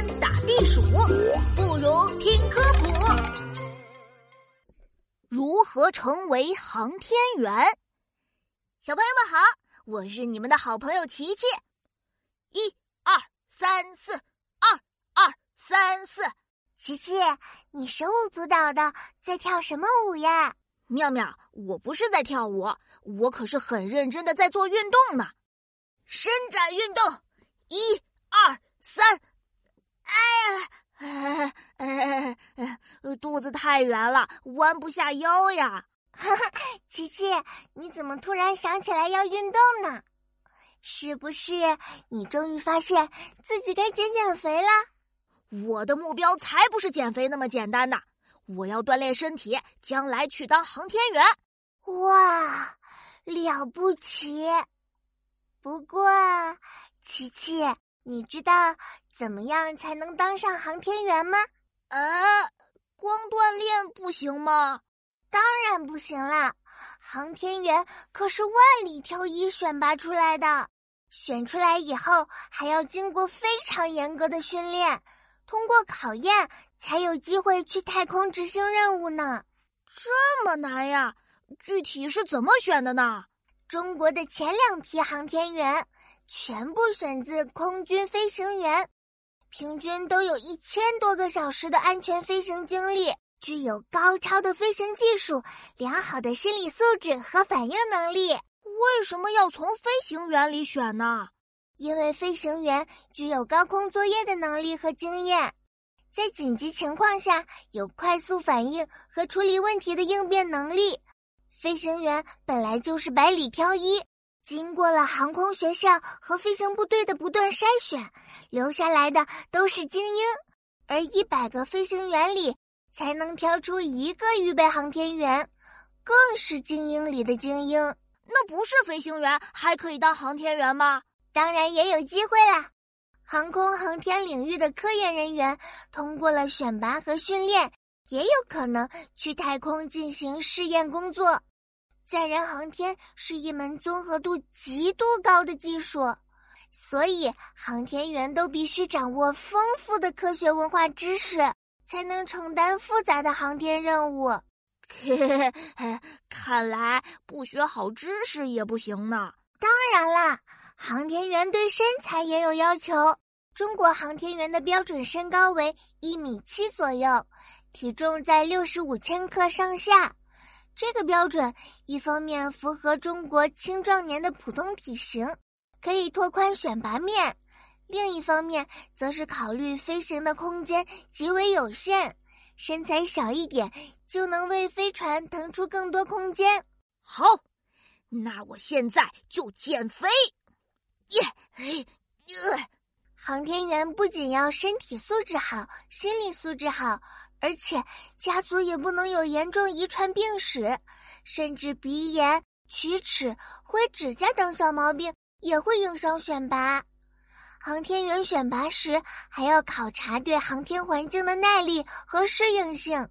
天打地鼠，不如听科普。如何成为航天员？小朋友们好，我是你们的好朋友琪琪。一、二、三、四，二、二、三、四。琪琪，你手舞足蹈的在跳什么舞呀？妙妙，我不是在跳舞，我可是很认真的在做运动呢。伸展运动，一、二、三。哎呀，哎哎肚子太圆了，弯不下腰呀。哈哈，琪琪，你怎么突然想起来要运动呢？是不是你终于发现自己该减减肥了？我的目标才不是减肥那么简单的，我要锻炼身体，将来去当航天员。哇，了不起！不过，琪琪，你知道怎么样才能当上航天员吗？呃，光锻炼不行吗？当然不行啦。航天员可是万里挑一选拔出来的，选出来以后还要经过非常严格的训练，通过考验才有机会去太空执行任务呢。这么难呀？具体是怎么选的呢？中国的前两批航天员全部选自空军飞行员，平均都有一千多个小时的安全飞行经历，具有高超的飞行技术、良好的心理素质和反应能力。为什么要从飞行员里选呢？因为飞行员具有高空作业的能力和经验，在紧急情况下有快速反应和处理问题的应变能力。飞行员本来就是百里挑一，经过了航空学校和飞行部队的不断筛选，留下来的都是精英。而一百个飞行员里，才能挑出一个预备航天员，更是精英里的精英。那不是飞行员还可以当航天员吗？当然也有机会啦！航空航天领域的科研人员通过了选拔和训练，也有可能去太空进行试验工作。载人航天是一门综合度极度高的技术，所以航天员都必须掌握丰富的科学文化知识，才能承担复杂的航天任务。看来不学好知识也不行呢。当然啦，航天员对身材也有要求。中国航天员的标准身高为一米七左右，体重在六十五千克上下。这个标准一方面符合中国青壮年的普通体型，可以拓宽选拔面；另一方面，则是考虑飞行的空间极为有限，身材小一点就能为飞船腾出更多空间。好，那我现在就减肥。耶，呃，航天员不仅要身体素质好，心理素质好。而且家族也不能有严重遗传病史，甚至鼻炎、龋齿、灰指甲等小毛病也会影响选拔。航天员选拔时还要考察对航天环境的耐力和适应性，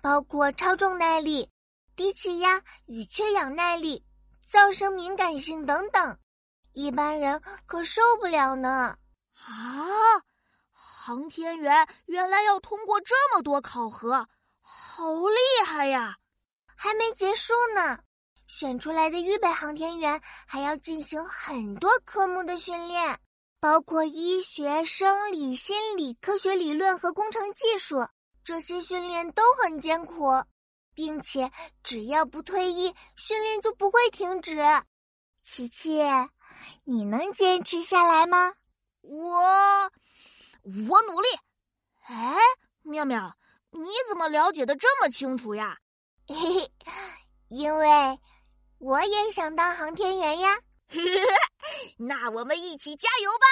包括超重耐力、低气压与缺氧耐力、噪声敏感性等等，一般人可受不了呢。啊！航天员原来要通过这么多考核，好厉害呀！还没结束呢，选出来的预备航天员还要进行很多科目的训练，包括医学、生理、心理、科学理论和工程技术。这些训练都很艰苦，并且只要不退役，训练就不会停止。琪琪，你能坚持下来吗？我。我努力。哎，妙妙，你怎么了解的这么清楚呀？嘿嘿，因为我也想当航天员呀。那我们一起加油吧！